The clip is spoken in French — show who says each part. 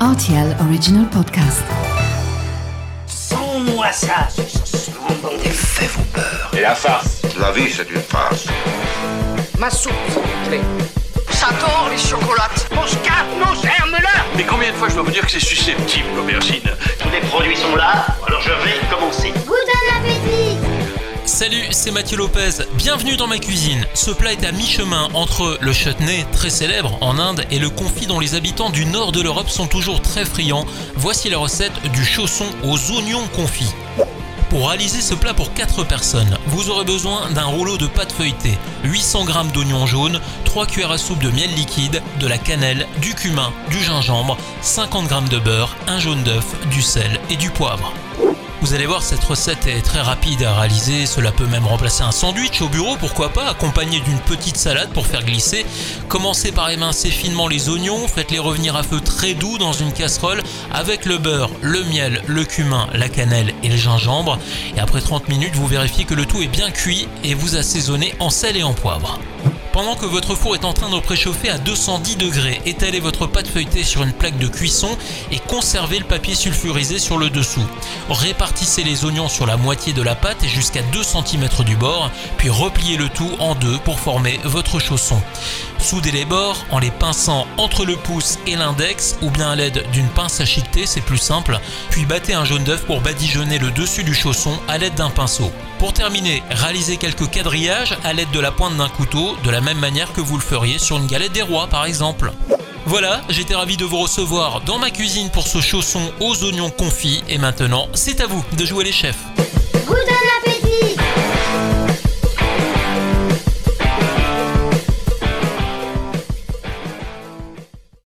Speaker 1: RTL Original Podcast.
Speaker 2: Sans-moi ça,
Speaker 3: Des faits vos peurs.
Speaker 4: Et la farce
Speaker 5: La vie, c'est une farce.
Speaker 6: Ma soupe, s'il vous plaît.
Speaker 7: J'adore les chocolates.
Speaker 2: Mon scarpe, mon germe-là
Speaker 3: Mais combien de fois je dois vous dire que c'est susceptible, l'aubergine?
Speaker 2: Tous les produits sont là,
Speaker 8: Salut, c'est Mathieu Lopez. Bienvenue dans ma cuisine. Ce plat est à mi-chemin entre le chutney, très célèbre en Inde, et le confit dont les habitants du nord de l'Europe sont toujours très friands. Voici la recette du chausson aux oignons confits. Pour réaliser ce plat pour 4 personnes, vous aurez besoin d'un rouleau de pâte feuilletée, 800 g d'oignons jaunes, 3 cuillères à soupe de miel liquide, de la cannelle, du cumin, du gingembre, 50 g de beurre, un jaune d'œuf, du sel et du poivre. Vous allez voir, cette recette est très rapide à réaliser, cela peut même remplacer un sandwich au bureau, pourquoi pas, accompagné d'une petite salade pour faire glisser. Commencez par émincer finement les oignons, faites-les revenir à feu très doux dans une casserole avec le beurre, le miel, le cumin, la cannelle et le gingembre. Et après 30 minutes, vous vérifiez que le tout est bien cuit et vous assaisonnez en sel et en poivre. Pendant que votre four est en train de préchauffer à 210 degrés, étalez votre pâte feuilletée sur une plaque de cuisson et conservez le papier sulfurisé sur le dessous. Répartissez les oignons sur la moitié de la pâte et jusqu'à 2 cm du bord, puis repliez le tout en deux pour former votre chausson. Soudez les bords en les pinçant entre le pouce et l'index ou bien à l'aide d'une pince à chiqueter, c'est plus simple, puis battez un jaune d'œuf pour badigeonner le dessus du chausson à l'aide d'un pinceau. Pour terminer, réalisez quelques quadrillages à l'aide de la pointe d'un couteau, de la même manière que vous le feriez sur une galette des rois par exemple. Voilà, j'étais ravi de vous recevoir dans ma cuisine pour ce chausson aux oignons confits et maintenant c'est à vous de jouer les chefs.